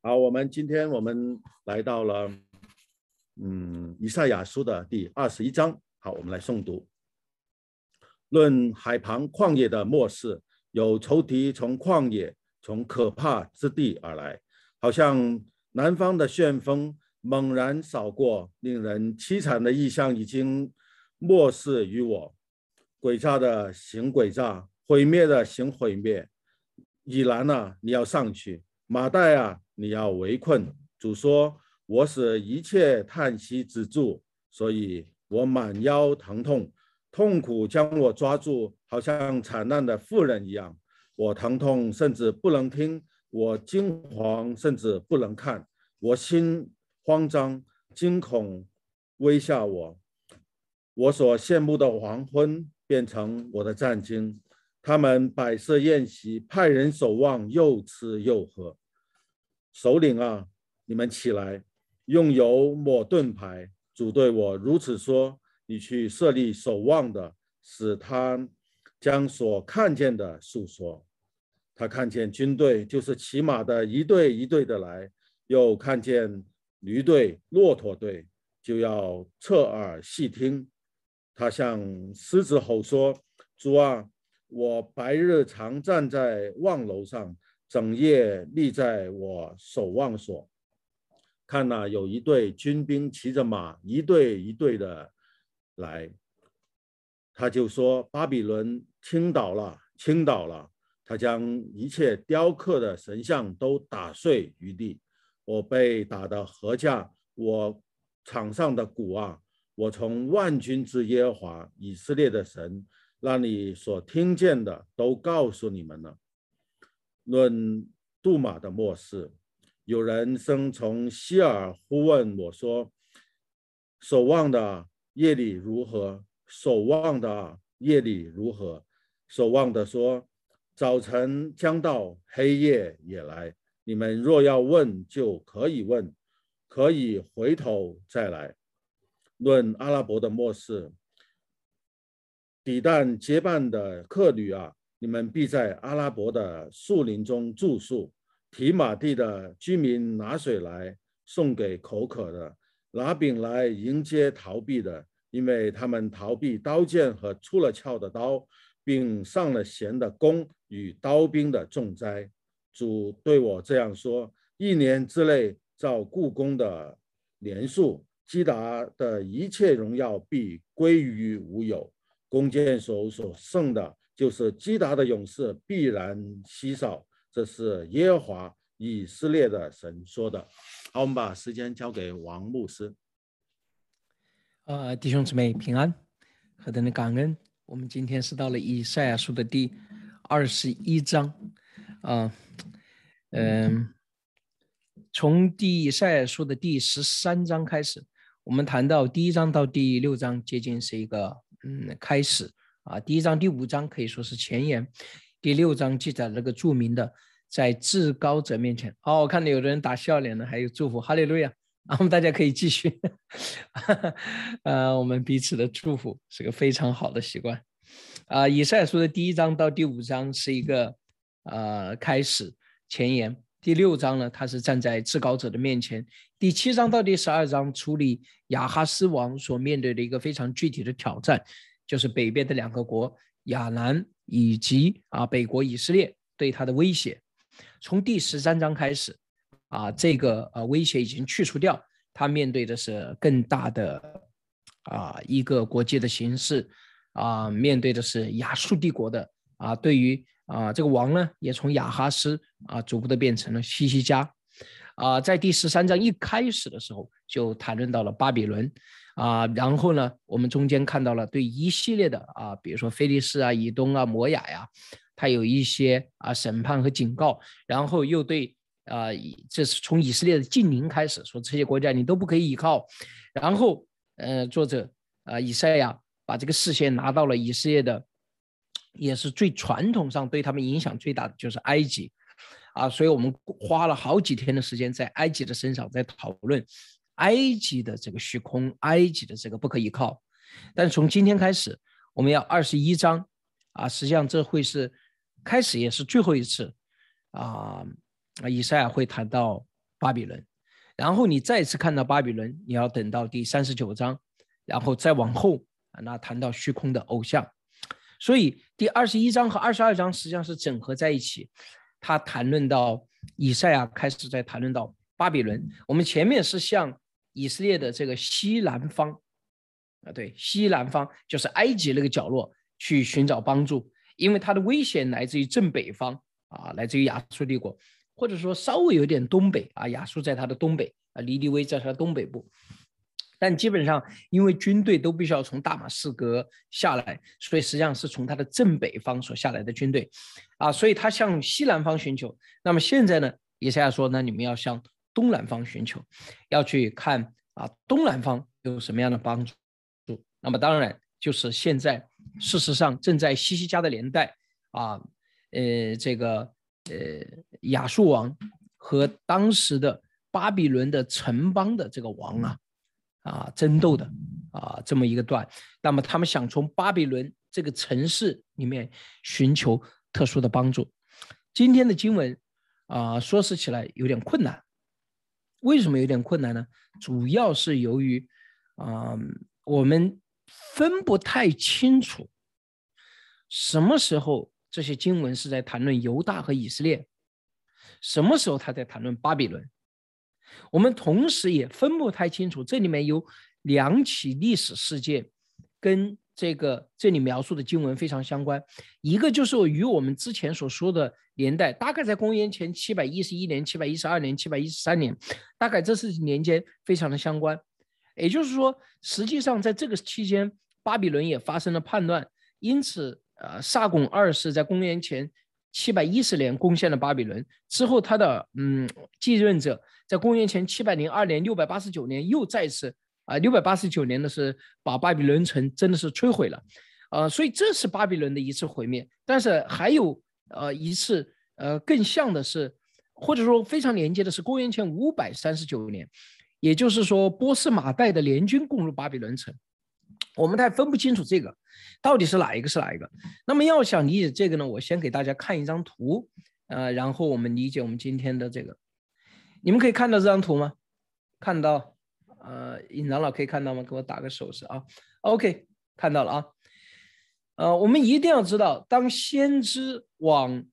好，我们今天我们来到了，嗯，以赛亚书的第二十一章。好，我们来诵读。论海旁旷野的末世，有仇敌从旷野、从可怕之地而来，好像南方的旋风猛然扫过，令人凄惨的异象已经漠视于我。诡诈的行诡诈，毁灭的行毁灭。以兰啊，你要上去；马代啊，你要围困。主说：“我使一切叹息止住，所以我满腰疼痛，痛苦将我抓住，好像惨难的妇人一样。我疼痛，甚至不能听；我惊惶，甚至不能看。我心慌张，惊恐威吓我。我所羡慕的黄昏。”变成我的战惊，他们摆设宴席，派人守望，又吃又喝。首领啊，你们起来，用油抹盾牌。主对我如此说：你去设立守望的，使他将所看见的诉说。他看见军队，就是骑马的一队一队的来；又看见驴队、骆驼队，就要侧耳细听。他向狮子吼说：“主啊，我白日常站在望楼上，整夜立在我守望所。看呐，有一队军兵骑着马，一队一队的来。他就说：巴比伦倾倒了，倾倒了。他将一切雕刻的神像都打碎于地。我被打的何价，我场上的鼓啊！”我从万军之耶和华以色列的神那里所听见的，都告诉你们了。论杜马的末世，有人声从希尔呼问我说：“守望的夜里如何？守望的夜里如何？”守望的说：“早晨将到，黑夜也来。你们若要问，就可以问，可以回头再来。”论阿拉伯的末世，抵旦结伴的客旅啊，你们必在阿拉伯的树林中住宿。提马地的居民拿水来送给口渴的，拿饼来迎接逃避的，因为他们逃避刀剑和出了鞘的刀，并上了弦的弓与刀兵的重灾。主对我这样说：一年之内照故宫的年数。基达的一切荣耀必归于无有，弓箭手所剩的，就是基达的勇士必然稀少。这是耶和华以色列的神说的。好，我们把时间交给王牧师。呃，弟兄姊妹平安，何等的感恩！我们今天是到了以赛亚书的第二十一章，啊，嗯，从第赛亚书的第十三章开始。我们谈到第一章到第六章，接近是一个嗯开始啊。第一章、第五章可以说是前言，第六章记载那个著名的在至高者面前。哦，我看到有的人打笑脸了，还有祝福，哈利路亚啊！我们大家可以继续，呃，我们彼此的祝福是个非常好的习惯啊。以赛亚书的第一章到第五章是一个呃开始前言。第六章呢，他是站在至高者的面前。第七章到第十二章处理亚哈斯王所面对的一个非常具体的挑战，就是北边的两个国亚兰以及啊北国以色列对他的威胁。从第十三章开始，啊这个呃威胁已经去除掉，他面对的是更大的啊一个国际的形势，啊面对的是亚述帝国的啊对于。啊，这个王呢，也从亚哈斯啊，逐步的变成了西西家，啊，在第十三章一开始的时候就谈论到了巴比伦，啊，然后呢，我们中间看到了对一系列的啊，比如说菲利士啊、以东啊、摩亚呀，他有一些啊审判和警告，然后又对啊，这是从以色列的近邻开始说这些国家你都不可以依靠，然后呃，作者啊以赛亚把这个视线拿到了以色列的。也是最传统上对他们影响最大的就是埃及，啊，所以我们花了好几天的时间在埃及的身上在讨论埃及的这个虚空，埃及的这个不可依靠。但从今天开始，我们要二十一章，啊，实际上这会是开始也是最后一次，啊，以赛亚会谈到巴比伦，然后你再次看到巴比伦，你要等到第三十九章，然后再往后啊，那谈到虚空的偶像。所以第二十一章和二十二章实际上是整合在一起，他谈论到以赛亚开始在谈论到巴比伦。我们前面是向以色列的这个西南方啊，对，西南方就是埃及那个角落去寻找帮助，因为它的危险来自于正北方啊，来自于亚述帝国，或者说稍微有点东北啊，亚述在它的东北啊，尼尼微在它的东北部。但基本上，因为军队都必须要从大马士革下来，所以实际上是从它的正北方所下来的军队，啊，所以他向西南方寻求。那么现在呢，以赛亚说，那你们要向东南方寻求，要去看啊，东南方有什么样的帮助。那么当然就是现在，事实上正在西西家的年代啊，呃，这个呃亚述王和当时的巴比伦的城邦的这个王啊。啊，争斗的啊，这么一个段，那么他们想从巴比伦这个城市里面寻求特殊的帮助。今天的经文啊，说是起来有点困难，为什么有点困难呢？主要是由于啊，我们分不太清楚什么时候这些经文是在谈论犹大和以色列，什么时候他在谈论巴比伦。我们同时也分不太清楚，这里面有两起历史事件，跟这个这里描述的经文非常相关。一个就是与我们之前所说的年代，大概在公元前七百一十一年、七百一十二年、七百一十三年，大概这是年间非常的相关。也就是说，实际上在这个期间，巴比伦也发生了叛乱，因此，呃，萨贡二世在公元前。七百一十年攻陷了巴比伦之后，他的嗯继任者在公元前七百零二年、六百八十九年又再次啊，六百八十九年的是把巴比伦城真的是摧毁了，呃，所以这是巴比伦的一次毁灭。但是还有呃一次呃更像的是，或者说非常连接的是公元前五百三十九年，也就是说波斯马代的联军攻入巴比伦城。我们太分不清楚这个到底是哪一个是哪一个。那么要想理解这个呢，我先给大家看一张图，呃，然后我们理解我们今天的这个。你们可以看到这张图吗？看到，呃，尹长老可以看到吗？给我打个手势啊。OK，看到了啊。呃，我们一定要知道，当先知往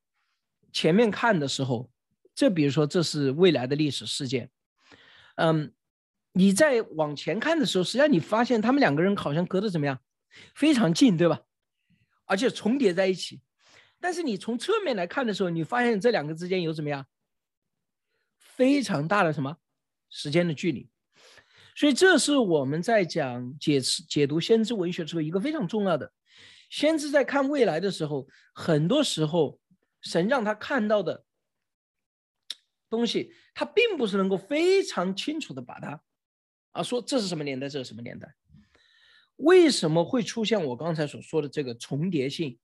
前面看的时候，这比如说这是未来的历史事件，嗯。你在往前看的时候，实际上你发现他们两个人好像隔得怎么样，非常近，对吧？而且重叠在一起。但是你从侧面来看的时候，你发现这两个之间有怎么样，非常大的什么时间的距离。所以这是我们在讲解释解读先知文学时候一个非常重要的。先知在看未来的时候，很多时候神让他看到的东西，他并不是能够非常清楚的把它。啊，说这是什么年代？这是什么年代？为什么会出现我刚才所说的这个重叠性？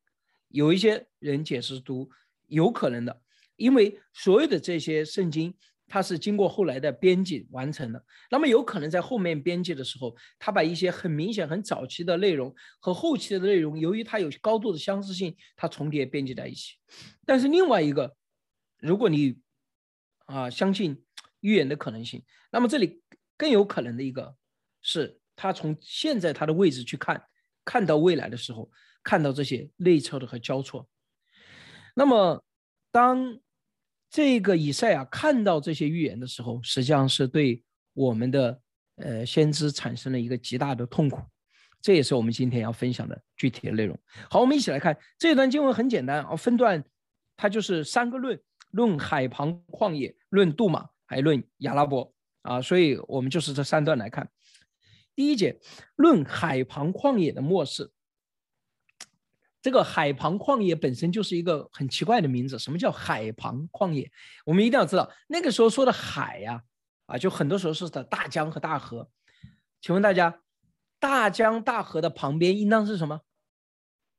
有一些人解释读有可能的，因为所有的这些圣经，它是经过后来的编辑完成的。那么有可能在后面编辑的时候，他把一些很明显、很早期的内容和后期的内容，由于它有高度的相似性，它重叠编辑在一起。但是另外一个，如果你啊相信预言的可能性，那么这里。更有可能的一个，是他从现在他的位置去看，看到未来的时候，看到这些内测的和交错。那么，当这个以赛亚看到这些预言的时候，实际上是对我们的呃先知产生了一个极大的痛苦。这也是我们今天要分享的具体的内容。好，我们一起来看这段经文，很简单啊，分段，它就是三个论：论海旁旷野，论杜马，还论亚拉伯。啊，所以我们就是这三段来看。第一节论海旁旷野的末世。这个海旁旷野本身就是一个很奇怪的名字。什么叫海旁旷野？我们一定要知道，那个时候说的海呀，啊，就很多时候是的大江和大河。请问大家，大江大河的旁边应当是什么？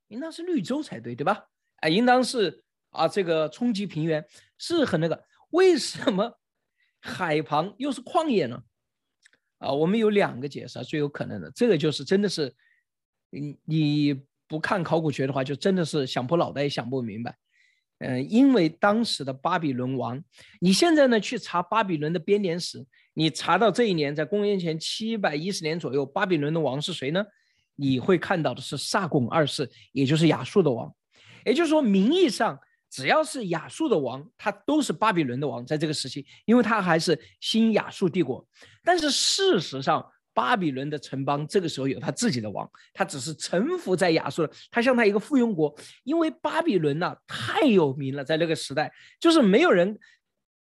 应当是绿洲才对，对吧？啊，应当是啊，这个冲积平原是很那个。为什么？海旁又是旷野呢？啊，我们有两个解释，啊最有可能的，这个就是真的是，你你不看考古学的话，就真的是想破脑袋也想不明白。嗯，因为当时的巴比伦王，你现在呢去查巴比伦的编年史，你查到这一年在公元前七百一十年左右，巴比伦的王是谁呢？你会看到的是萨贡二世，也就是亚述的王。也就是说，名义上只要是亚述的王，他都是巴比伦的王，在这个时期，因为他还是新亚述帝国。但是事实上，巴比伦的城邦这个时候有他自己的王，他只是臣服在亚述了，他像他一个附庸国。因为巴比伦呢太有名了，在那个时代就是没有人，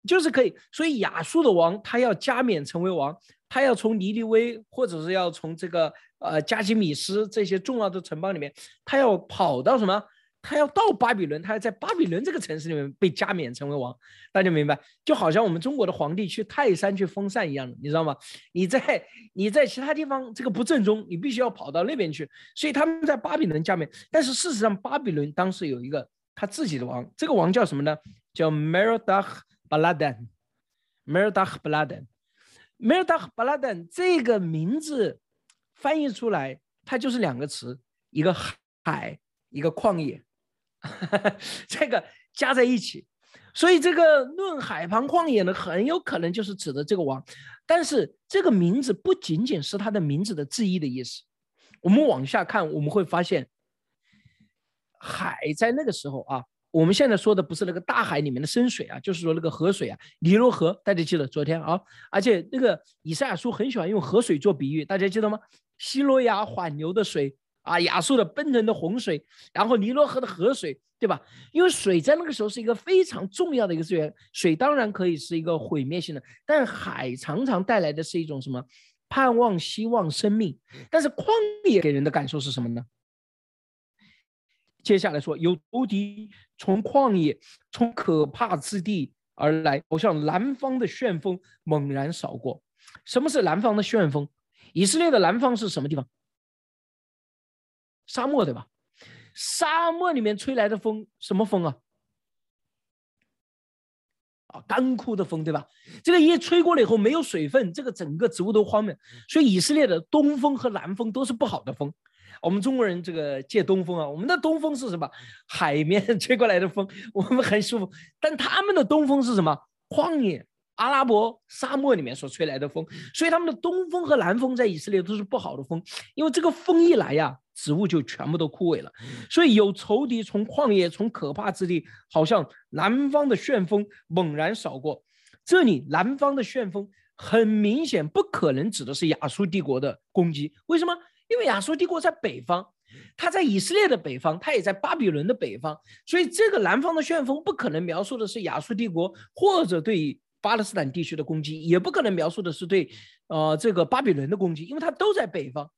就是可以，所以亚述的王他要加冕成为王，他要从尼尼微或者是要从这个呃加基米斯这些重要的城邦里面，他要跑到什么？他要到巴比伦，他要在巴比伦这个城市里面被加冕成为王，大家明白？就好像我们中国的皇帝去泰山去封禅一样的，你知道吗？你在你在其他地方这个不正宗，你必须要跑到那边去。所以他们在巴比伦加冕，但是事实上巴比伦当时有一个他自己的王，这个王叫什么呢？叫 Merodach Baladan。Merodach Baladan。Merodach Baladan 这个名字翻译出来，它就是两个词，一个海，一个旷野。这个加在一起，所以这个论海旁旷野呢，很有可能就是指的这个王。但是这个名字不仅仅是他的名字的字义的意思。我们往下看，我们会发现，海在那个时候啊，我们现在说的不是那个大海里面的深水啊，就是说那个河水啊，尼罗河。大家记得昨天啊，而且那个以赛亚书很喜欢用河水做比喻，大家记得吗？希罗亚缓流的水。啊，亚述的奔腾的洪水，然后尼罗河的河水，对吧？因为水在那个时候是一个非常重要的一个资源，水当然可以是一个毁灭性的，但海常常带来的是一种什么盼望、希望、生命。但是旷野给人的感受是什么呢？接下来说，有仇敌从旷野、从可怕之地而来，好像南方的旋风猛然扫过。什么是南方的旋风？以色列的南方是什么地方？沙漠对吧？沙漠里面吹来的风什么风啊？啊，干枯的风对吧？这个一吹过了以后没有水分，这个整个植物都荒灭。所以以色列的东风和南风都是不好的风。我们中国人这个借东风啊，我们的东风是什么？海面 吹过来的风，我们很舒服。但他们的东风是什么？旷野、阿拉伯沙漠里面所吹来的风。所以他们的东风和南风在以色列都是不好的风，因为这个风一来呀。植物就全部都枯萎了，所以有仇敌从旷野、从可怕之地，好像南方的旋风猛然扫过。这里南方的旋风很明显不可能指的是亚述帝国的攻击，为什么？因为亚述帝国在北方，它在以色列的北方，它也在巴比伦的北方，所以这个南方的旋风不可能描述的是亚述帝国或者对巴勒斯坦地区的攻击，也不可能描述的是对呃这个巴比伦的攻击，因为它都在北方，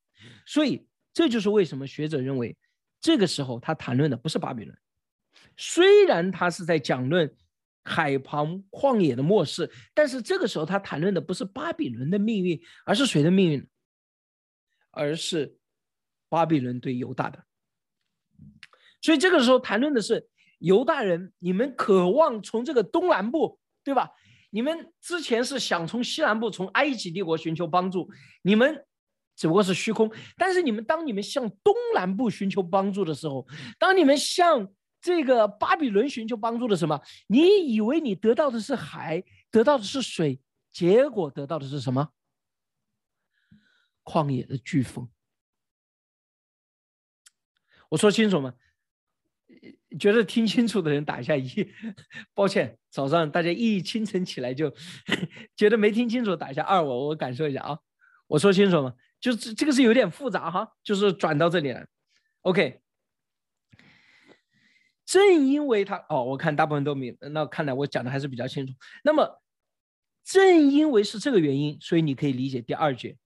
所以。这就是为什么学者认为，这个时候他谈论的不是巴比伦，虽然他是在讲论海旁旷野的末世，但是这个时候他谈论的不是巴比伦的命运，而是谁的命运？而是巴比伦对犹大的。所以这个时候谈论的是犹大人，你们渴望从这个东南部，对吧？你们之前是想从西南部，从埃及帝国寻求帮助，你们。只不过是虚空，但是你们当你们向东南部寻求帮助的时候，当你们向这个巴比伦寻求帮助的什么？你以为你得到的是海，得到的是水，结果得到的是什么？旷野的飓风。我说清楚吗？觉得听清楚的人打一下一。抱歉，早上大家一清晨起来就 觉得没听清楚，打一下二。我我感受一下啊。我说清楚吗？就是这个是有点复杂哈，就是转到这里来，OK。正因为他哦，我看大部分都明，那看来我讲的还是比较清楚。那么正因为是这个原因，所以你可以理解第二句，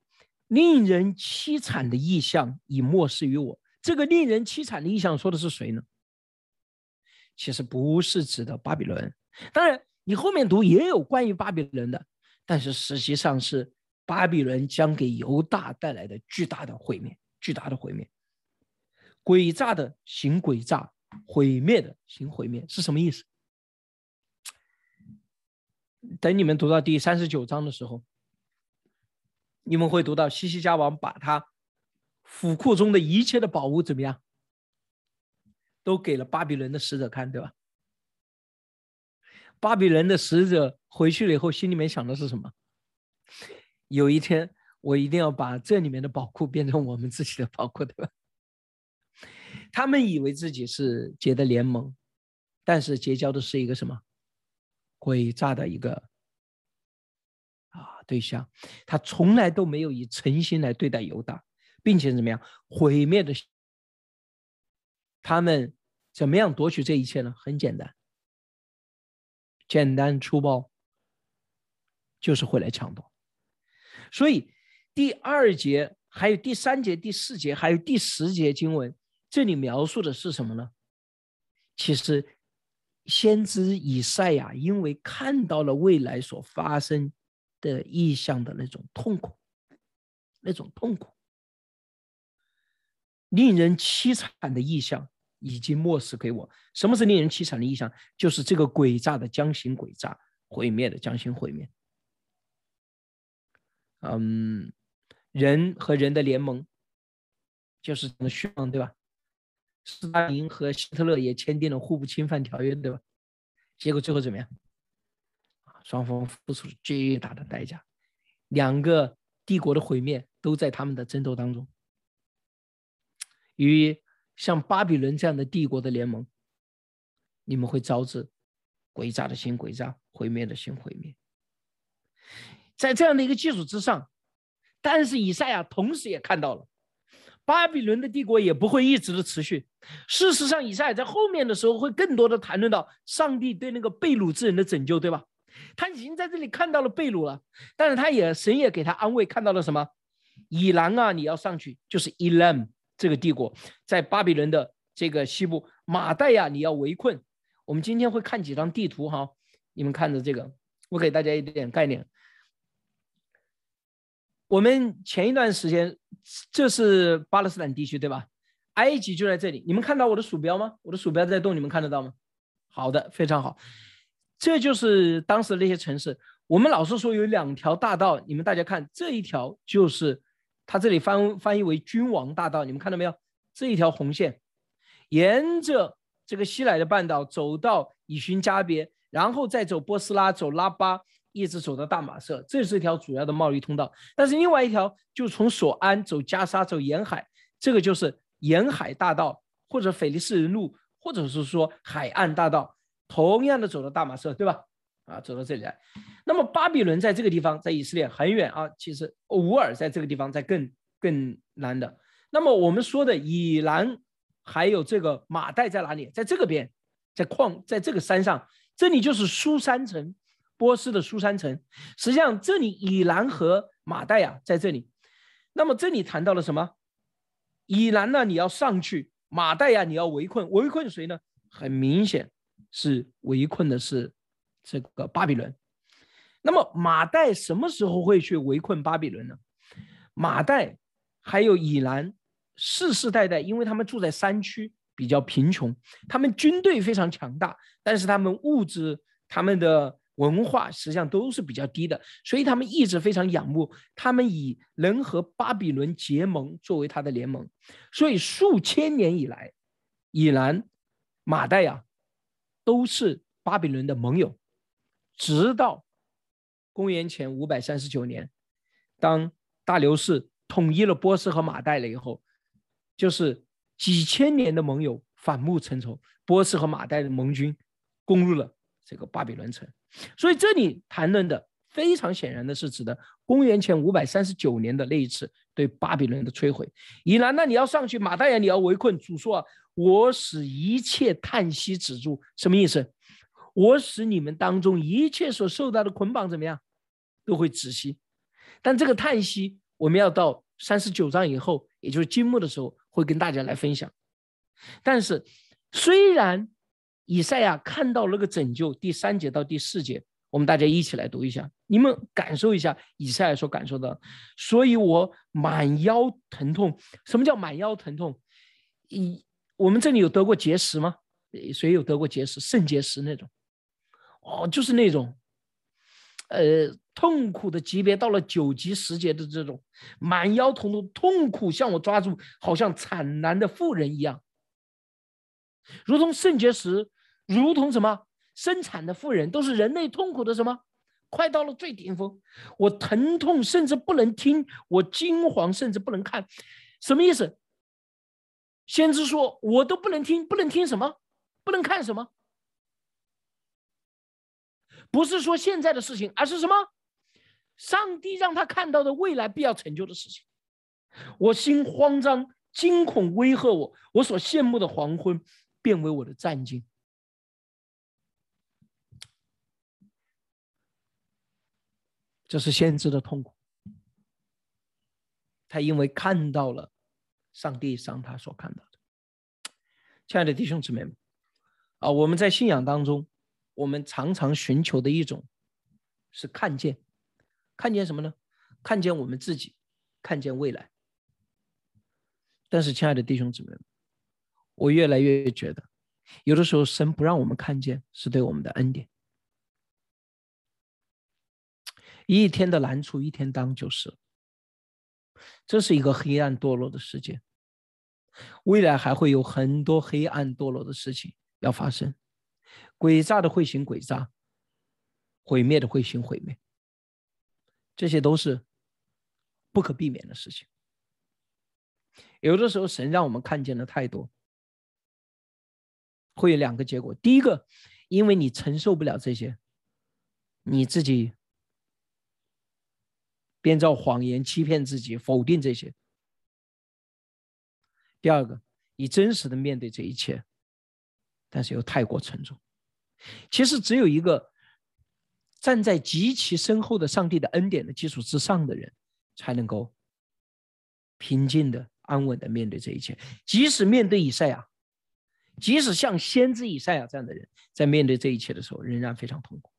令人凄惨的意象已漠视于我。这个令人凄惨的意象说的是谁呢？其实不是指的巴比伦，当然你后面读也有关于巴比伦的，但是实际上是。巴比伦将给犹大带来的巨大的毁灭，巨大的毁灭，诡诈的行诡诈，毁灭的行毁灭，是什么意思？等你们读到第三十九章的时候，你们会读到西西家王把他府库中的一切的宝物怎么样，都给了巴比伦的使者看，对吧？巴比伦的使者回去了以后，心里面想的是什么？有一天我一定要把这里面的宝库变成我们自己的宝库，对吧？他们以为自己是结的联盟，但是结交的是一个什么诡诈的一个啊对象，他从来都没有以诚心来对待犹大，并且怎么样毁灭的？他们怎么样夺取这一切呢？很简单，简单粗暴，就是会来抢夺。所以第二节、还有第三节、第四节、还有第十节经文。这里描述的是什么呢？其实，先知以赛亚因为看到了未来所发生的意象的那种痛苦，那种痛苦，令人凄惨的意象已经漠视给我。什么是令人凄惨的意象？就是这个诡诈的将行诡诈，毁灭的将行毁灭。嗯，人和人的联盟，就是虚妄，对吧？斯大林和希特勒也签订了互不侵犯条约，对吧？结果最后怎么样？双方付出巨大的代价，两个帝国的毁灭都在他们的争斗当中。与像巴比伦这样的帝国的联盟，你们会招致诡诈的新诡诈，毁灭的新毁灭。在这样的一个基础之上，但是以赛亚同时也看到了。巴比伦的帝国也不会一直的持续。事实上，以赛亚在后面的时候会更多的谈论到上帝对那个被掳之人的拯救，对吧？他已经在这里看到了被掳了，但是他也神也给他安慰，看到了什么？以兰啊，你要上去，就是伊兰这个帝国在巴比伦的这个西部。马代呀，你要围困。我们今天会看几张地图哈，你们看着这个，我给大家一点概念。我们前一段时间，这是巴勒斯坦地区，对吧？埃及就在这里。你们看到我的鼠标吗？我的鼠标在动，你们看得到吗？好的，非常好。这就是当时那些城市。我们老是说有两条大道，你们大家看，这一条就是它这里翻翻译为君王大道，你们看到没有？这一条红线，沿着这个西来的半岛走到以寻加别，然后再走波斯拉，走拉巴。一直走到大马色，这是一条主要的贸易通道。但是另外一条就从索安走加沙走沿海，这个就是沿海大道或者腓力斯人路，或者是说海岸大道，同样的走到大马色，对吧？啊，走到这里来。那么巴比伦在这个地方，在以色列很远啊。其实乌尔在这个地方在更更南的。那么我们说的以南还有这个马代在哪里？在这个边，在矿，在这个山上，这里就是苏山城。波斯的苏山城，实际上这里以南和马代呀在这里，那么这里谈到了什么？以南呢，你要上去；马代呀，你要围困。围困谁呢？很明显是围困的是这个巴比伦。那么马代什么时候会去围困巴比伦呢？马代还有以南世世代代，因为他们住在山区，比较贫穷，他们军队非常强大，但是他们物质他们的。文化实际上都是比较低的，所以他们一直非常仰慕，他们以能和巴比伦结盟作为他的联盟，所以数千年以来，以南、马代呀都是巴比伦的盟友，直到公元前五百三十九年，当大流士统一了波斯和马代了以后，就是几千年的盟友反目成仇，波斯和马代的盟军攻入了这个巴比伦城。所以这里谈论的非常显然的是指的公元前五百三十九年的那一次对巴比伦的摧毁。以南，那你要上去，马大爷你要围困。主说啊，我使一切叹息止住，什么意思？我使你们当中一切所受到的捆绑怎么样，都会窒息。但这个叹息，我们要到三十九章以后，也就是金木的时候，会跟大家来分享。但是虽然。以赛亚看到那个拯救，第三节到第四节，我们大家一起来读一下，你们感受一下以赛亚所感受的。所以我满腰疼痛。什么叫满腰疼痛？以，我们这里有得过结石吗？谁有得过结石？肾结石那种？哦，就是那种，呃，痛苦的级别到了九级十级的这种，满腰疼痛，痛苦向我抓住，好像惨难的妇人一样。如同肾结石，如同什么生产的妇人，都是人类痛苦的什么？快到了最顶峰，我疼痛甚至不能听，我惊惶甚至不能看，什么意思？先知说，我都不能听，不能听什么？不能看什么？不是说现在的事情，而是什么？上帝让他看到的未来必要成就的事情。我心慌张，惊恐威吓我，我所羡慕的黄昏变为我的战境。这是先知的痛苦，他因为看到了上帝让他所看到的。亲爱的弟兄姊妹们，啊，我们在信仰当中，我们常常寻求的一种是看见，看见什么呢？看见我们自己，看见未来。但是，亲爱的弟兄姊妹们，我越来越觉得，有的时候神不让我们看见，是对我们的恩典。一天的难处一天当就是，这是一个黑暗堕落的世界，未来还会有很多黑暗堕落的事情要发生，诡诈的会行诡诈，毁灭的会行毁灭，这些都是不可避免的事情。有的时候神让我们看见的太多，会有两个结果：第一个，因为你承受不了这些，你自己。编造谎言欺骗自己，否定这些。第二个，你真实的面对这一切，但是又太过沉重。其实只有一个站在极其深厚的上帝的恩典的基础之上的人，才能够平静的、安稳的面对这一切。即使面对以赛亚，即使像先知以赛亚这样的人，在面对这一切的时候，仍然非常痛苦。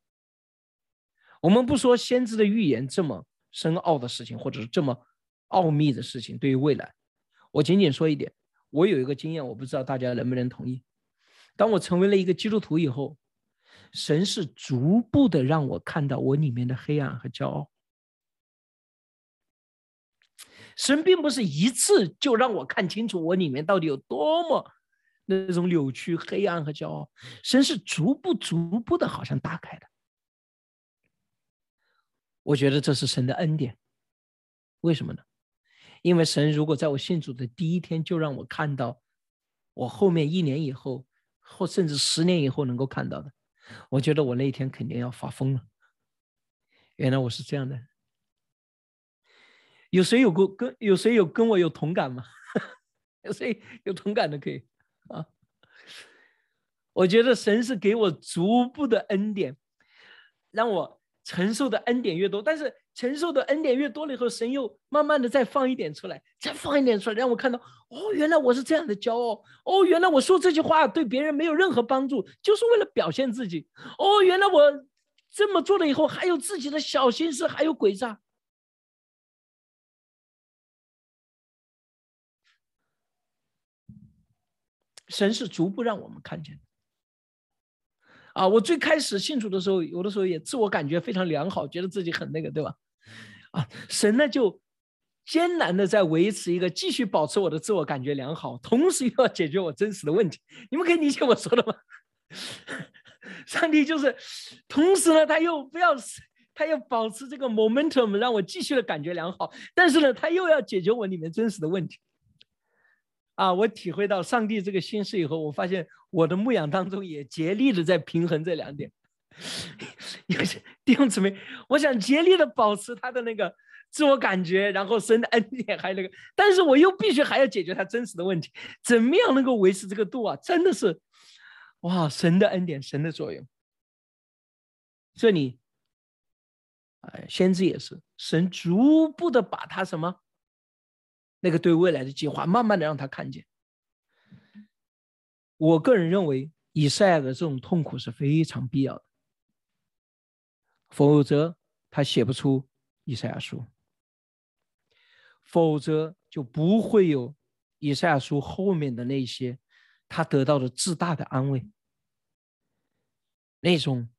我们不说先知的预言这么。深奥的事情，或者是这么奥秘的事情，对于未来，我仅仅说一点。我有一个经验，我不知道大家能不能同意。当我成为了一个基督徒以后，神是逐步的让我看到我里面的黑暗和骄傲。神并不是一次就让我看清楚我里面到底有多么那种扭曲、黑暗和骄傲。神是逐步、逐步的，好像打开的。我觉得这是神的恩典，为什么呢？因为神如果在我信主的第一天就让我看到，我后面一年以后，或甚至十年以后能够看到的，我觉得我那一天肯定要发疯了。原来我是这样的，有谁有过跟有谁有跟我有同感吗？有谁有同感的可以啊？我觉得神是给我逐步的恩典，让我。承受的恩典越多，但是承受的恩典越多了以后，神又慢慢的再放一点出来，再放一点出来，让我看到，哦，原来我是这样的骄傲，哦，原来我说这句话对别人没有任何帮助，就是为了表现自己，哦，原来我这么做了以后还有自己的小心思，还有诡诈。神是逐步让我们看见的。啊，我最开始信主的时候，有的时候也自我感觉非常良好，觉得自己很那个，对吧？啊，神呢就艰难的在维持一个继续保持我的自我感觉良好，同时又要解决我真实的问题。你们可以理解我说的吗？上帝就是同时呢，他又不要，他要保持这个 momentum，让我继续的感觉良好，但是呢，他又要解决我里面真实的问题。啊，我体会到上帝这个心事以后，我发现我的牧养当中也竭力的在平衡这两点。有些弟兄姊妹，我想竭力的保持他的那个自我感觉，然后神的恩典还有那个，但是我又必须还要解决他真实的问题，怎么样能够维持这个度啊？真的是，哇，神的恩典，神的作用。这里，哎，先知也是，神逐步的把他什么？那个对未来的计划，慢慢的让他看见。我个人认为，以赛亚的这种痛苦是非常必要的，否则他写不出以赛亚书，否则就不会有以赛亚书后面的那些他得到的自大的安慰，那种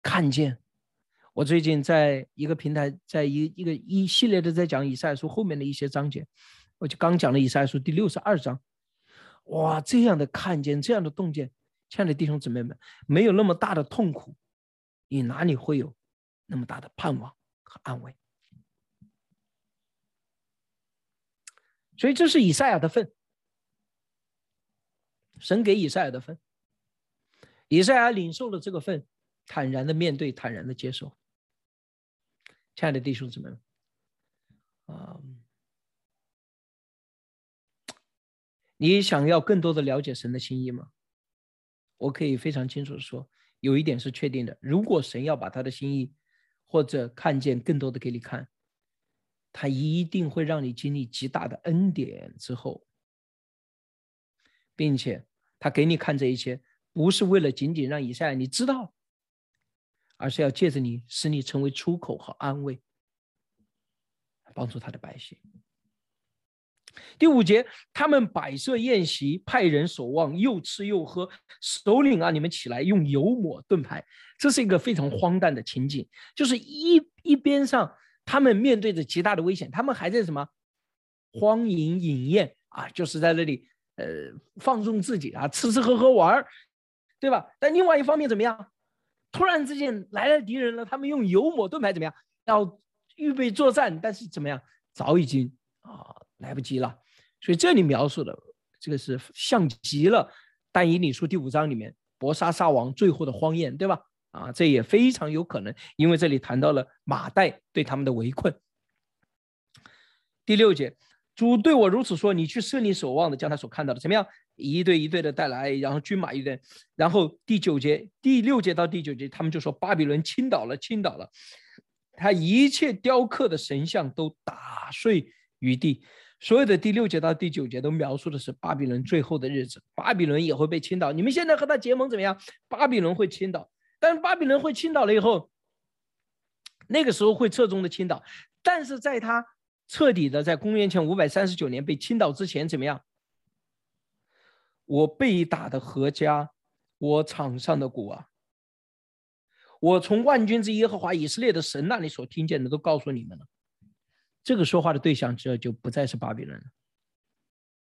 看见。我最近在一个平台，在一一个一系列的在讲以赛亚书后面的一些章节。我就刚讲了以赛亚书第六十二章，哇，这样的看见，这样的洞见，亲爱的弟兄姊妹们，没有那么大的痛苦，你哪里会有那么大的盼望和安慰？所以这是以赛亚的份，神给以赛亚的份，以赛亚领受了这个份，坦然的面对，坦然的接受。亲爱的弟兄姊妹们，啊，你想要更多的了解神的心意吗？我可以非常清楚的说，有一点是确定的：如果神要把他的心意或者看见更多的给你看，他一定会让你经历极大的恩典之后，并且他给你看这一切，不是为了仅仅让以赛亚你知道。而是要借着你，使你成为出口和安慰，帮助他的百姓。第五节，他们摆设宴席，派人守望，又吃又喝。首领啊，你们起来，用油抹盾牌。这是一个非常荒诞的情景，就是一一边上，他们面对着极大的危险，他们还在什么荒淫饮宴啊，就是在那里呃放纵自己啊，吃吃喝喝玩儿，对吧？但另外一方面怎么样？突然之间来了敌人了，他们用油抹盾牌怎么样？要预备作战，但是怎么样？早已经啊来不及了。所以这里描述的这个是像极了《但以理书》第五章里面博沙沙王最后的荒宴，对吧？啊，这也非常有可能，因为这里谈到了马代对他们的围困。第六节，主对我如此说：“你去设立守望的，将他所看到的怎么样？”一队一队的带来，然后军马一队，然后第九节、第六节到第九节，他们就说巴比伦倾倒了，倾倒了，他一切雕刻的神像都打碎于地。所有的第六节到第九节都描述的是巴比伦最后的日子，巴比伦也会被倾倒。你们现在和他结盟怎么样？巴比伦会倾倒，但是巴比伦会倾倒了以后，那个时候会侧重的倾倒，但是在他彻底的在公元前五百三十九年被倾倒之前怎么样？我被打的何家，我场上的鼓啊！我从万军之耶和华以色列的神那里所听见的，都告诉你们了。这个说话的对象，这就不再是巴比伦了，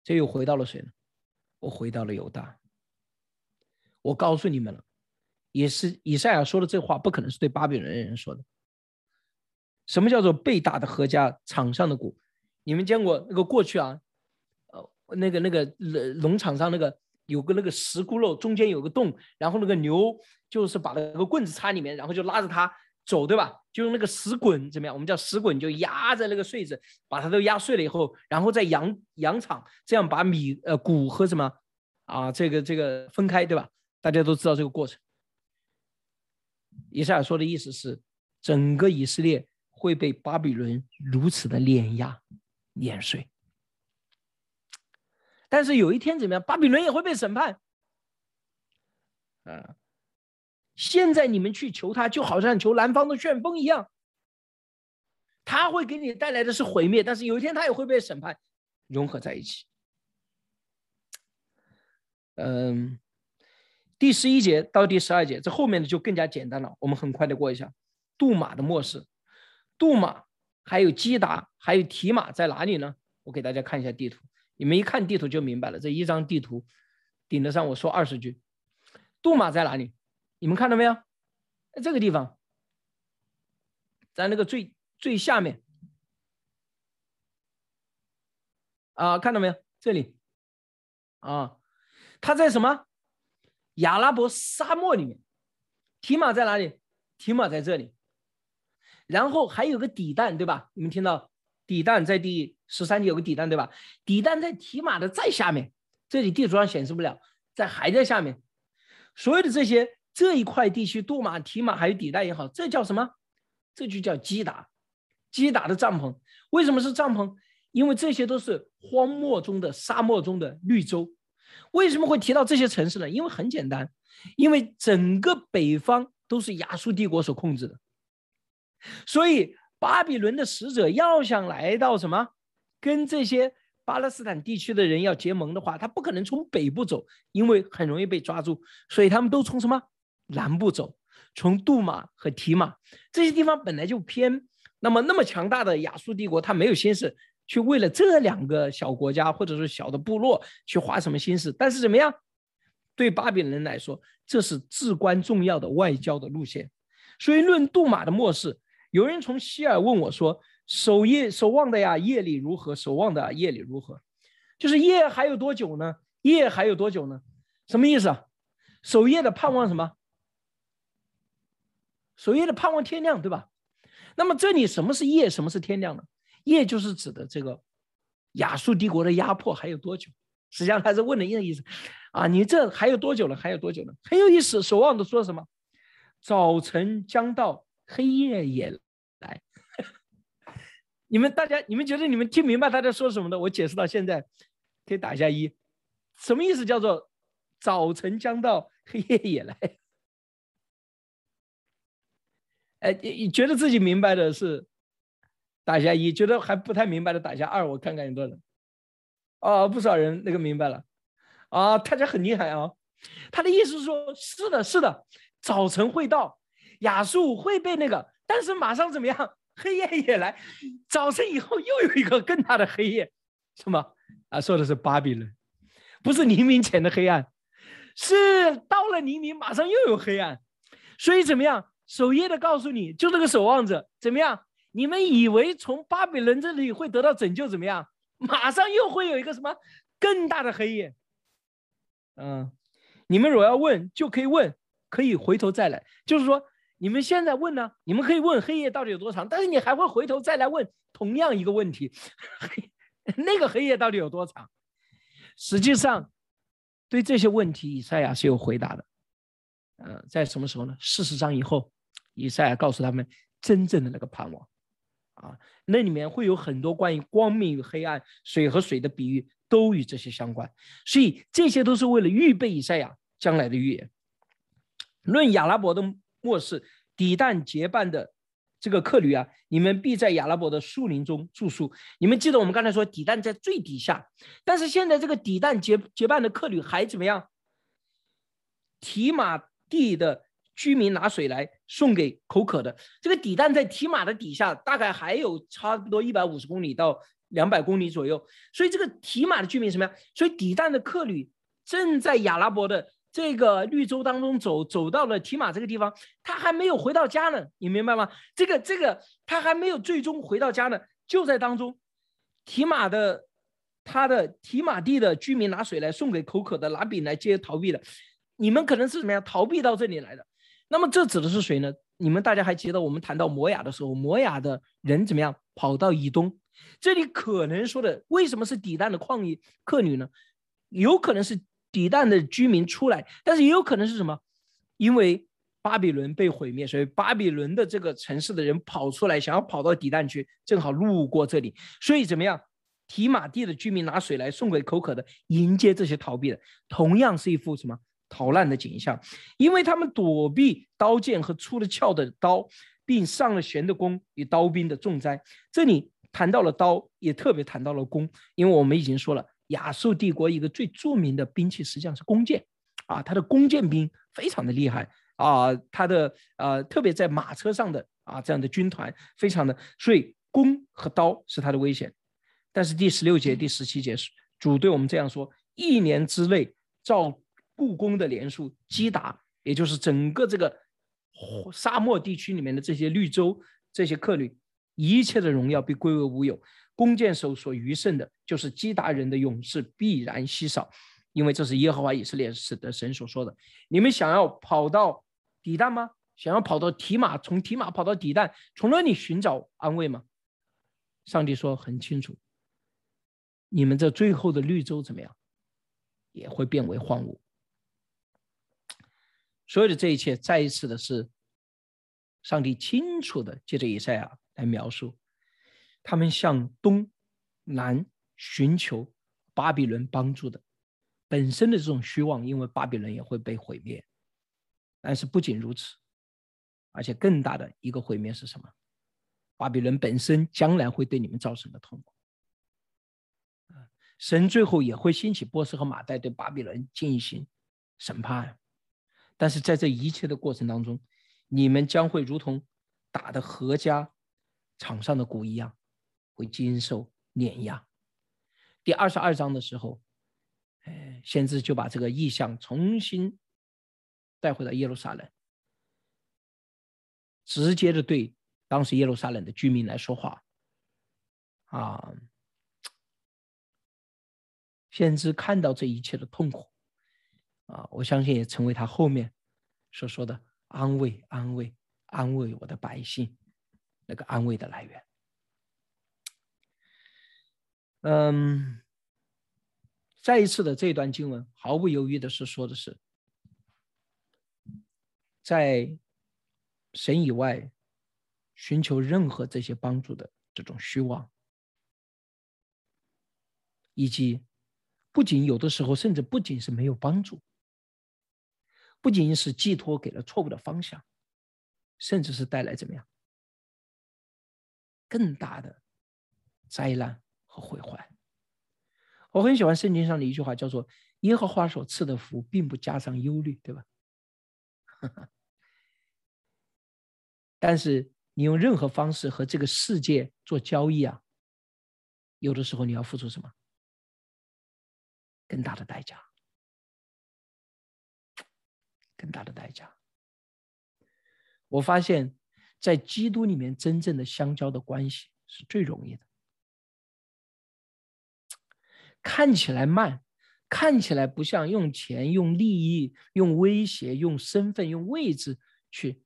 这又回到了谁呢？我回到了犹大。我告诉你们了，也是以赛亚说的这话，不可能是对巴比伦人说的。什么叫做被打的何家，场上的鼓？你们见过那个过去啊？呃那个那个农农场上那个有个那个石窟窿，中间有个洞，然后那个牛就是把那个棍子插里面，然后就拉着它走，对吧？就用那个石滚怎么样？我们叫石滚，就压在那个穗子，把它都压碎了以后，然后再扬扬场这样把米呃谷和什么啊这个这个分开，对吧？大家都知道这个过程。以赛亚说的意思是，整个以色列会被巴比伦如此的碾压碾碎。但是有一天怎么样？巴比伦也会被审判。啊，现在你们去求他，就好像求南方的旋风一样，他会给你带来的是毁灭。但是有一天他也会被审判，融合在一起。嗯，第十一节到第十二节，这后面的就更加简单了。我们很快的过一下。杜马的末世，杜马还有基达还有提马在哪里呢？我给大家看一下地图。你们一看地图就明白了，这一张地图顶得上我说二十句。杜马在哪里？你们看到没有？在这个地方，在那个最最下面啊，看到没有？这里啊，它在什么？亚拉伯沙漠里面。提马在哪里？提马在这里。然后还有个底蛋，对吧？你们听到？底蛋在第十三节有个底蛋，对吧？底蛋在提马的再下面，这里地图上显示不了，在还在下面。所有的这些这一块地区，杜马、提马还有底带也好，这叫什么？这就叫基达。基达的帐篷为什么是帐篷？因为这些都是荒漠中的沙漠中的绿洲。为什么会提到这些城市呢？因为很简单，因为整个北方都是亚述帝国所控制的，所以。巴比伦的使者要想来到什么，跟这些巴勒斯坦地区的人要结盟的话，他不可能从北部走，因为很容易被抓住，所以他们都从什么南部走，从杜马和提马这些地方本来就偏，那么那么强大的亚述帝国，他没有心思去为了这两个小国家或者是小的部落去花什么心思，但是怎么样，对巴比伦来说，这是至关重要的外交的路线。所以，论杜马的末世，有人从希尔问我说：“守夜守望的呀，夜里如何？守望的夜里如何？就是夜还有多久呢？夜还有多久呢？什么意思啊？守夜的盼望什么？守夜的盼望天亮，对吧？那么这里什么是夜？什么是天亮呢？夜就是指的这个亚述帝国的压迫还有多久？实际上他是问的一个意思啊，你这还有多久了？还有多久了？很有意思。守望的说什么？早晨将到，黑夜也来。你们大家，你们觉得你们听明白他在说什么的？我解释到现在，可以打一下一。什么意思？叫做早晨将到，黑夜也来。哎，你觉得自己明白的是打下一，觉得还不太明白的打下二，我看看有多少人。哦，不少人那个明白了。啊，大家很厉害啊。他的意思是说，是的，是的，早晨会到，亚述会被那个，但是马上怎么样？黑夜也来，早晨以后又有一个更大的黑夜，什么？啊，说的是巴比伦，不是黎明前的黑暗，是到了黎明马上又有黑暗。所以怎么样？守夜的告诉你，就这个守望者怎么样？你们以为从巴比伦这里会得到拯救，怎么样？马上又会有一个什么更大的黑夜？嗯，你们若要问，就可以问，可以回头再来。就是说，你们现在问呢，你们可以问黑夜到底有多长，但是你还会回头再来问同样一个问题：那个黑夜到底有多长？实际上，对这些问题，以赛亚是有回答的。嗯，在什么时候呢？四十章以后。以赛亚告诉他们真正的那个盼望，啊，那里面会有很多关于光明与黑暗、水和水的比喻，都与这些相关。所以这些都是为了预备以赛亚将来的预言。论亚拉伯的末世，底旦结伴的这个客旅啊，你们必在亚拉伯的树林中住宿。你们记得我们刚才说底旦在最底下，但是现在这个底旦结结伴的客旅还怎么样？提马地的。居民拿水来送给口渴的，这个底旦在提马的底下，大概还有差不多一百五十公里到两百公里左右。所以这个提马的居民什么呀？所以底旦的客旅正在亚拉伯的这个绿洲当中走，走到了提马这个地方，他还没有回到家呢。你明白吗？这个这个他还没有最终回到家呢，就在当中。提马的他的提马地的居民拿水来送给口渴的，拿饼来接逃避的。你们可能是怎么样逃避到这里来的？那么这指的是谁呢？你们大家还记得我们谈到摩雅的时候，摩雅的人怎么样跑到以东？这里可能说的为什么是底旦的旷野客旅呢？有可能是底旦的居民出来，但是也有可能是什么？因为巴比伦被毁灭，所以巴比伦的这个城市的人跑出来，想要跑到底旦去，正好路过这里，所以怎么样？提马地的居民拿水来送给口渴的，迎接这些逃避的，同样是一幅什么？逃难的景象，因为他们躲避刀剑和出了鞘的刀，并上了弦的弓与刀兵的重灾。这里谈到了刀，也特别谈到了弓，因为我们已经说了，亚述帝国一个最著名的兵器实际上是弓箭，啊，他的弓箭兵非常的厉害啊，他的呃，特别在马车上的啊这样的军团非常的，所以弓和刀是他的危险。但是第十六节、第十七节主对我们这样说：一年之内照。故宫的连数击打，也就是整个这个沙漠地区里面的这些绿洲、这些客旅，一切的荣耀被归为无有。弓箭手所余剩的，就是击打人的勇士必然稀少，因为这是耶和华以色列使的神所说的。你们想要跑到底旦吗？想要跑到提马，从提马跑到底旦，从那里寻找安慰吗？上帝说很清楚，你们这最后的绿洲怎么样，也会变为荒芜。所有的这一切，再一次的是，上帝清楚的借着以赛亚来描述，他们向东南寻求巴比伦帮助的本身的这种虚妄，因为巴比伦也会被毁灭。但是不仅如此，而且更大的一个毁灭是什么？巴比伦本身将来会对你们造成的痛苦。神最后也会兴起波斯和马代对巴比伦进行审判。但是在这一切的过程当中，你们将会如同打的何家场上的鼓一样，会经受碾压。第二十二章的时候，哎，先知就把这个意象重新带回到耶路撒冷，直接的对当时耶路撒冷的居民来说话。啊，先知看到这一切的痛苦，啊，我相信也成为他后面所说的安慰、安慰、安慰我的百姓那个安慰的来源。嗯，再一次的这段经文，毫不犹豫的是说的是，在神以外寻求任何这些帮助的这种虚妄，以及不仅有的时候，甚至不仅是没有帮助，不仅仅是寄托给了错误的方向，甚至是带来怎么样更大的灾难。和毁坏。我很喜欢圣经上的一句话，叫做“耶和华所赐的福，并不加上忧虑”，对吧？但是你用任何方式和这个世界做交易啊，有的时候你要付出什么更大的代价？更大的代价。我发现，在基督里面，真正的相交的关系是最容易的。看起来慢，看起来不像用钱、用利益、用威胁、用身份、用位置去，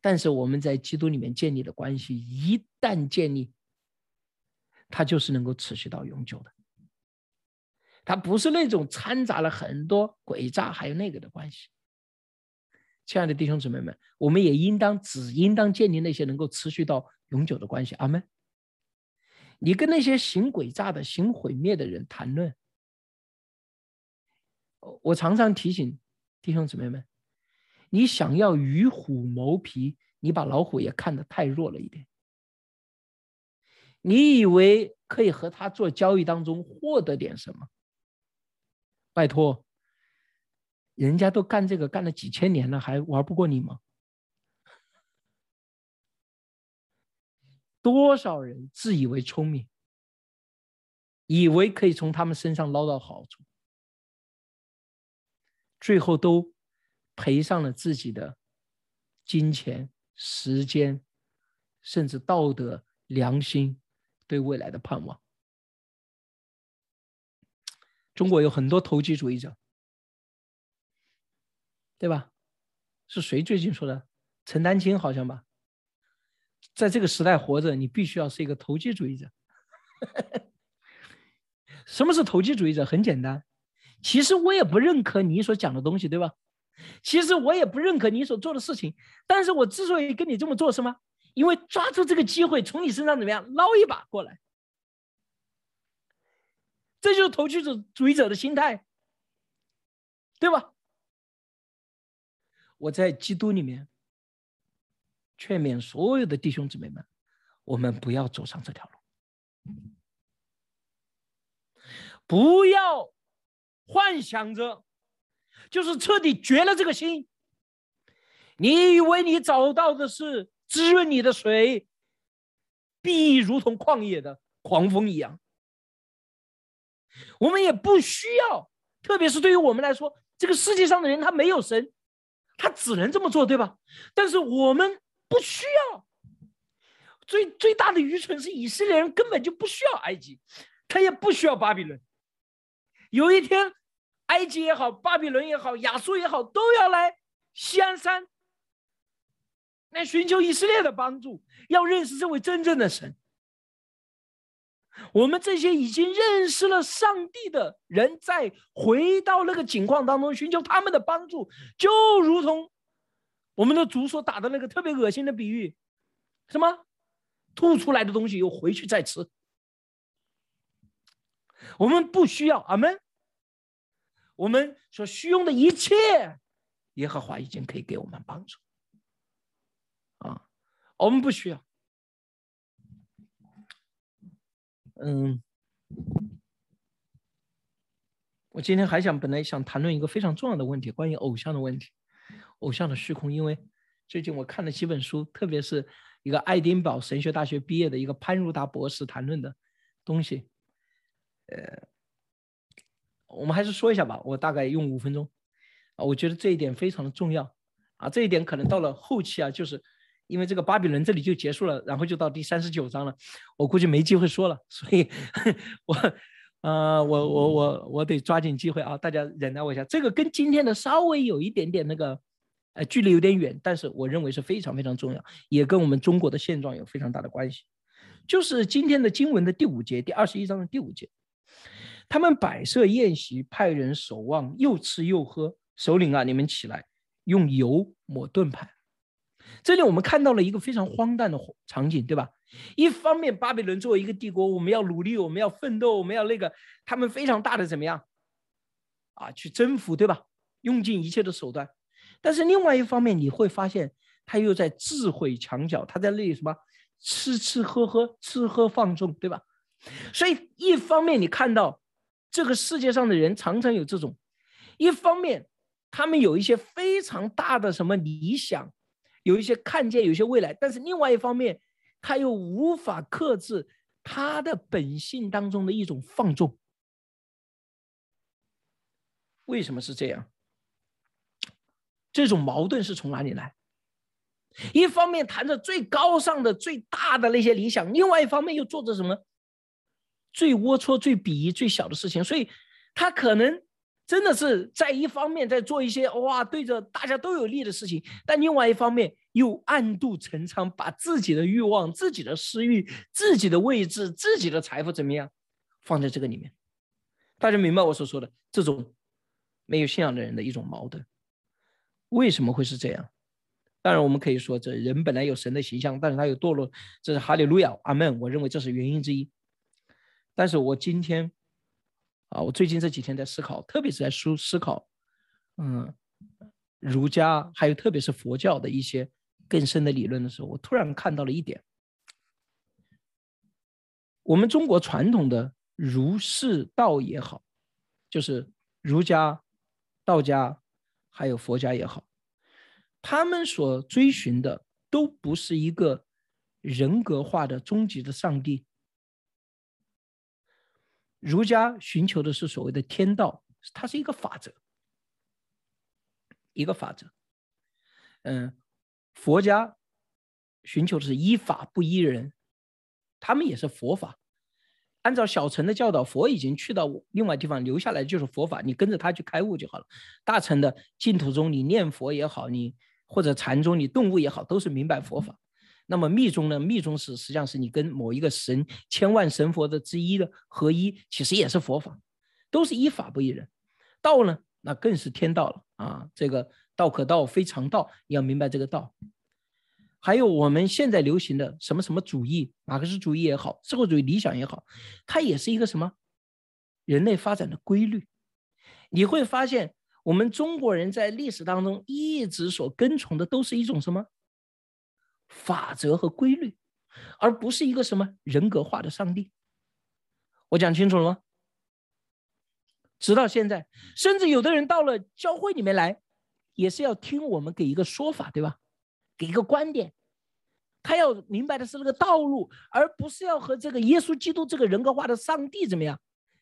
但是我们在基督里面建立的关系，一旦建立，它就是能够持续到永久的。它不是那种掺杂了很多诡诈还有那个的关系。亲爱的弟兄姊妹们，我们也应当只应当建立那些能够持续到永久的关系。阿门。你跟那些行诡诈的、行毁灭的人谈论，我常常提醒弟兄姊妹们：你想要与虎谋皮，你把老虎也看得太弱了一点。你以为可以和他做交易当中获得点什么？拜托，人家都干这个干了几千年了，还玩不过你吗？多少人自以为聪明，以为可以从他们身上捞到好处，最后都赔上了自己的金钱、时间，甚至道德、良心，对未来的盼望。中国有很多投机主义者，对吧？是谁最近说的？陈丹青好像吧。在这个时代活着，你必须要是一个投机主义者。什么是投机主义者？很简单，其实我也不认可你所讲的东西，对吧？其实我也不认可你所做的事情，但是我之所以跟你这么做，是吗？因为抓住这个机会，从你身上怎么样捞一把过来，这就是投机主主义者的心态，对吧？我在基督里面。劝勉所有的弟兄姊妹们，我们不要走上这条路，不要幻想着就是彻底绝了这个心。你以为你找到的是滋润你的水，必如同旷野的狂风一样。我们也不需要，特别是对于我们来说，这个世界上的人他没有神，他只能这么做，对吧？但是我们。不需要，最最大的愚蠢是以色列人根本就不需要埃及，他也不需要巴比伦。有一天，埃及也好，巴比伦也好，亚述也好，都要来西安山，来寻求以色列的帮助，要认识这位真正的神。我们这些已经认识了上帝的人，在回到那个境况当中寻求他们的帮助，就如同。我们的主所打的那个特别恶心的比喻，什么？吐出来的东西又回去再吃。我们不需要阿门。我们所需用的一切，耶和华已经可以给我们帮助。啊，我们不需要。嗯，我今天还想，本来想谈论一个非常重要的问题，关于偶像的问题。偶像的虚空，因为最近我看了几本书，特别是一个爱丁堡神学大学毕业的一个潘如达博士谈论的东西。呃，我们还是说一下吧，我大概用五分钟啊，我觉得这一点非常的重要啊，这一点可能到了后期啊，就是因为这个巴比伦这里就结束了，然后就到第三十九章了，我估计没机会说了，所以 我呃，我我我我得抓紧机会啊，大家忍耐我一下，这个跟今天的稍微有一点点那个。呃，距离有点远，但是我认为是非常非常重要，也跟我们中国的现状有非常大的关系。就是今天的经文的第五节，第二十一章的第五节，他们摆设宴席，派人守望，又吃又喝。首领啊，你们起来，用油抹盾牌。这里我们看到了一个非常荒诞的场景，对吧？一方面，巴比伦作为一个帝国，我们要努力，我们要奋斗，我们要那个，他们非常大的怎么样啊？去征服，对吧？用尽一切的手段。但是另外一方面，你会发现他又在智慧墙角，他在那里什么吃吃喝喝，吃喝放纵，对吧？所以一方面你看到这个世界上的人常常有这种，一方面他们有一些非常大的什么理想，有一些看见，有一些未来，但是另外一方面他又无法克制他的本性当中的一种放纵。为什么是这样？这种矛盾是从哪里来？一方面谈着最高尚的、最大的那些理想，另外一方面又做着什么最龌龊、最鄙夷、最小的事情。所以，他可能真的是在一方面在做一些哇对着大家都有利的事情，但另外一方面又暗度陈仓，把自己的欲望、自己的私欲、自己的位置、自己的财富怎么样放在这个里面？大家明白我所说的这种没有信仰的人的一种矛盾。为什么会是这样？当然，我们可以说，这人本来有神的形象，但是他有堕落，这是哈利路亚，阿门。我认为这是原因之一。但是我今天，啊，我最近这几天在思考，特别是在思思考，嗯，儒家还有特别是佛教的一些更深的理论的时候，我突然看到了一点：我们中国传统的儒释道也好，就是儒家、道家。还有佛家也好，他们所追寻的都不是一个人格化的终极的上帝。儒家寻求的是所谓的天道，它是一个法则，一个法则。嗯，佛家寻求的是依法不依人，他们也是佛法。按照小乘的教导，佛已经去到另外地方，留下来就是佛法，你跟着他去开悟就好了。大乘的净土中，你念佛也好，你或者禅宗你顿悟也好，都是明白佛法。那么密宗呢？密宗是实际上是你跟某一个神、千万神佛的之一的合一，其实也是佛法，都是依法不依人。道呢，那更是天道了啊！这个道可道非常道，你要明白这个道。还有我们现在流行的什么什么主义，马克思主义也好，社会主义理想也好，它也是一个什么人类发展的规律。你会发现，我们中国人在历史当中一直所跟从的都是一种什么法则和规律，而不是一个什么人格化的上帝。我讲清楚了吗？直到现在，甚至有的人到了教会里面来，也是要听我们给一个说法，对吧？给一个观点，他要明白的是那个道路，而不是要和这个耶稣基督这个人格化的上帝怎么样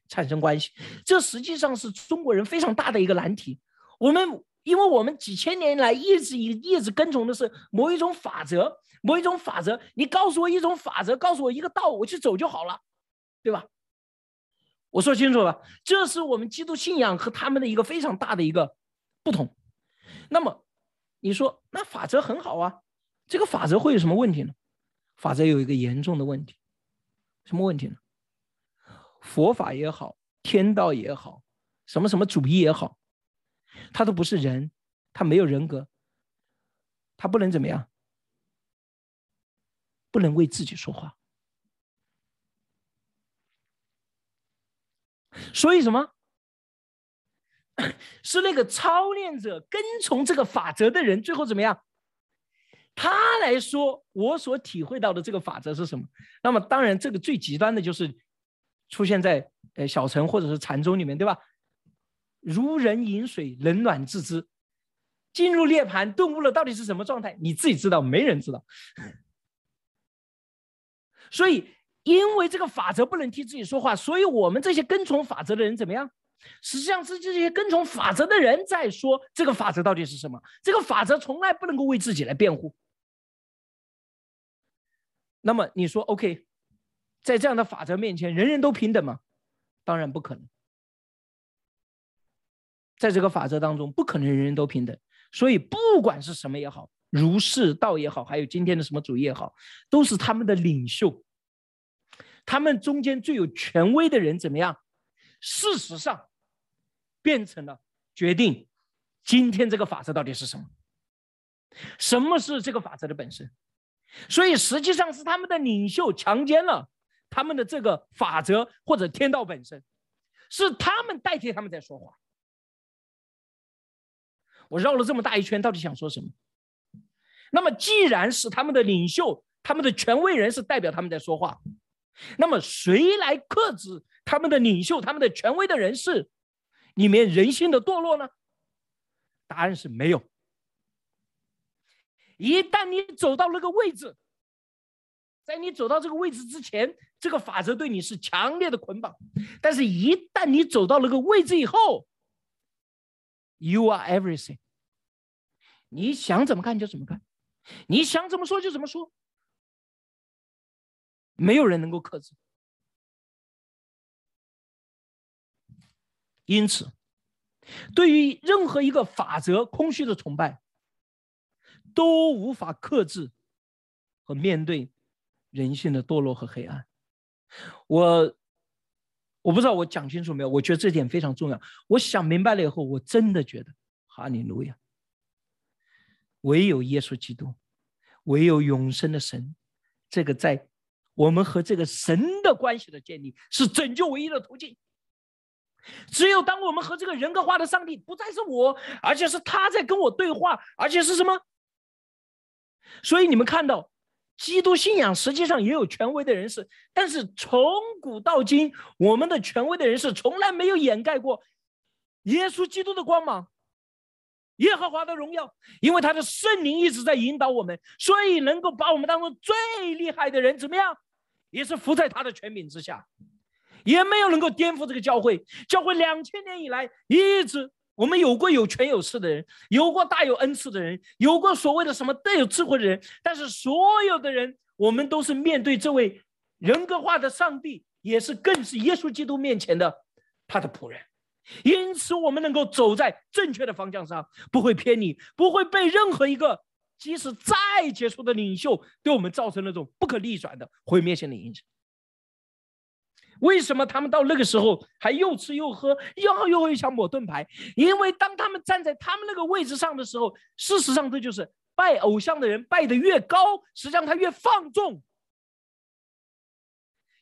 产生关系。这实际上是中国人非常大的一个难题。我们因为我们几千年来一直一一直跟从的是某一种法则，某一种法则。你告诉我一种法则，告诉我一个道，我去走就好了，对吧？我说清楚了，这是我们基督信仰和他们的一个非常大的一个不同。那么。你说那法则很好啊，这个法则会有什么问题呢？法则有一个严重的问题，什么问题呢？佛法也好，天道也好，什么什么主义也好，他都不是人，他没有人格，他不能怎么样？不能为自己说话。所以什么？是那个操练者跟从这个法则的人，最后怎么样？他来说，我所体会到的这个法则是什么？那么，当然，这个最极端的就是出现在呃小城或者是禅宗里面，对吧？如人饮水，冷暖自知。进入涅盘顿悟了，到底是什么状态？你自己知道，没人知道。所以，因为这个法则不能替自己说话，所以我们这些跟从法则的人怎么样？实际上是这些跟从法则的人在说这个法则到底是什么。这个法则从来不能够为自己来辩护。那么你说，OK，在这样的法则面前，人人都平等吗？当然不可能。在这个法则当中，不可能人人都平等。所以，不管是什么也好，儒释道也好，还有今天的什么主义也好，都是他们的领袖。他们中间最有权威的人怎么样？事实上，变成了决定今天这个法则到底是什么？什么是这个法则的本身？所以实际上是他们的领袖强奸了他们的这个法则或者天道本身，是他们代替他们在说话。我绕了这么大一圈，到底想说什么？那么既然是他们的领袖，他们的权威人士代表他们在说话。那么，谁来克制他们的领袖、他们的权威的人士里面人性的堕落呢？答案是没有。一旦你走到那个位置，在你走到这个位置之前，这个法则对你是强烈的捆绑；但是，一旦你走到那个位置以后，You are everything。你想怎么干就怎么干，你想怎么说就怎么说。没有人能够克制，因此，对于任何一个法则空虚的崇拜，都无法克制和面对人性的堕落和黑暗。我我不知道我讲清楚没有？我觉得这点非常重要。我想明白了以后，我真的觉得哈利路亚，唯有耶稣基督，唯有永生的神，这个在。我们和这个神的关系的建立是拯救唯一的途径。只有当我们和这个人格化的上帝不再是我，而且是他在跟我对话，而且是什么？所以你们看到，基督信仰实际上也有权威的人士，但是从古到今，我们的权威的人士从来没有掩盖过耶稣基督的光芒。耶和华的荣耀，因为他的圣灵一直在引导我们，所以能够把我们当中最厉害的人怎么样，也是伏在他的权柄之下，也没有能够颠覆这个教会。教会两千年以来一直，我们有过有权有势的人，有过大有恩赐的人，有过所谓的什么带有智慧的人，但是所有的人，我们都是面对这位人格化的上帝，也是更是耶稣基督面前的他的仆人。因此，我们能够走在正确的方向上，不会偏离，不会被任何一个即使再杰出的领袖对我们造成那种不可逆转的毁灭性的影响。为什么他们到那个时候还又吃又喝，又又会想抹盾牌？因为当他们站在他们那个位置上的时候，事实上这就是拜偶像的人拜得越高，实际上他越放纵。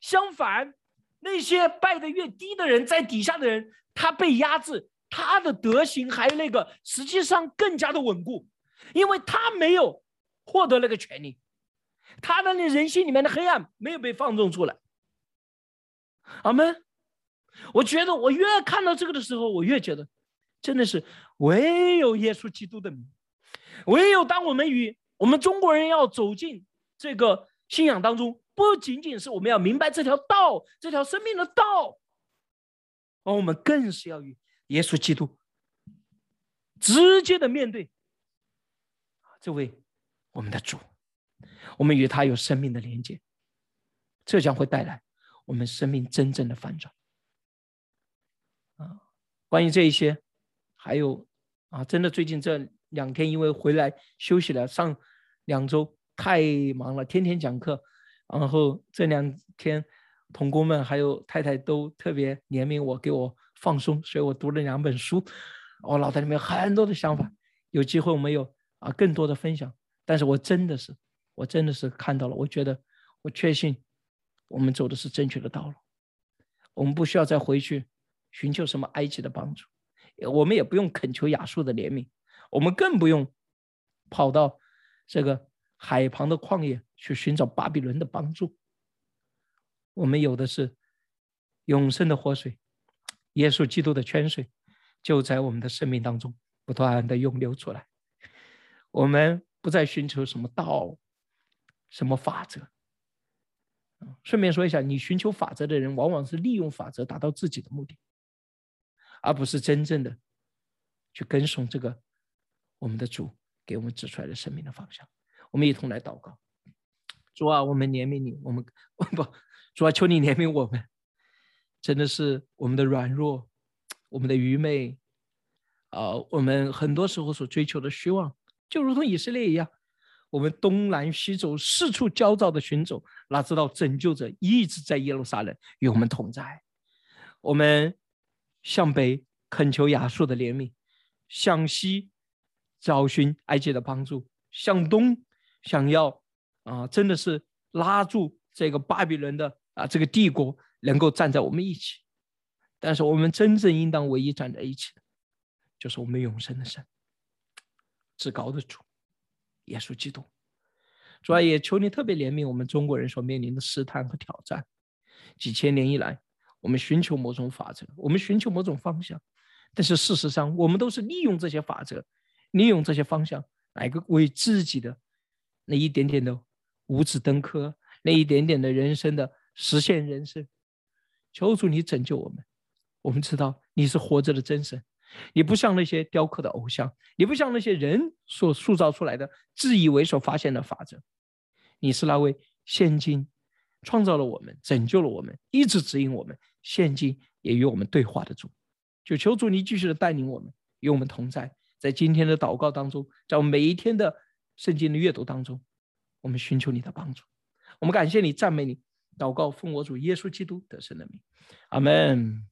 相反，那些拜得越低的人，在底下的人。他被压制，他的德行还有那个，实际上更加的稳固，因为他没有获得那个权利，他的那人性里面的黑暗没有被放纵出来。阿门。我觉得我越看到这个的时候，我越觉得，真的是唯有耶稣基督的名，唯有当我们与我们中国人要走进这个信仰当中，不仅仅是我们要明白这条道，这条生命的道。而我们更是要与耶稣基督直接的面对这位我们的主，我们与他有生命的连接，这将会带来我们生命真正的反转。啊，关于这一些，还有啊，真的最近这两天因为回来休息了，上两周太忙了，天天讲课，然后这两天。同工们还有太太都特别怜悯我，给我放松，所以我读了两本书，我脑袋里面很多的想法。有机会我们有啊更多的分享，但是我真的是，我真的是看到了，我觉得我确信我们走的是正确的道路。我们不需要再回去寻求什么埃及的帮助，我们也不用恳求亚述的怜悯，我们更不用跑到这个海旁的旷野去寻找巴比伦的帮助。我们有的是永生的活水，耶稣基督的泉水，就在我们的生命当中不断的涌流出来。我们不再寻求什么道、什么法则。顺便说一下，你寻求法则的人，往往是利用法则达到自己的目的。而不是真正的去跟从这个我们的主给我们指出来的生命的方向。我们一同来祷告，主啊，我们怜悯你，我们 不，主啊，求你怜悯我们，真的是我们的软弱，我们的愚昧，啊，我们很多时候所追求的虚妄，就如同以色列一样，我们东南西走，四处焦躁的寻走，哪知道拯救者一直在耶路撒冷与我们同在。我们向北恳求亚述的怜悯，向西找寻埃及的帮助，向东。想要啊，真的是拉住这个巴比伦的啊，这个帝国能够站在我们一起。但是我们真正应当唯一站在一起的，就是我们永生的神，至高的主，耶稣基督。主要也求你特别怜悯我们中国人所面临的试探和挑战。几千年以来，我们寻求某种法则，我们寻求某种方向，但是事实上，我们都是利用这些法则，利用这些方向来个为自己的。那一点点的五指登科，那一点点的人生的实现人生，求主你拯救我们。我们知道你是活着的真神，你不像那些雕刻的偶像，也不像那些人所塑造出来的自以为所发现的法则。你是那位现今创造了我们、拯救了我们、一直指引我们、现今也与我们对话的主。就求主你继续的带领我们，与我们同在，在今天的祷告当中，在我们每一天的。圣经的阅读当中，我们寻求你的帮助，我们感谢你，赞美你，祷告奉我主耶稣基督得胜的名，阿门。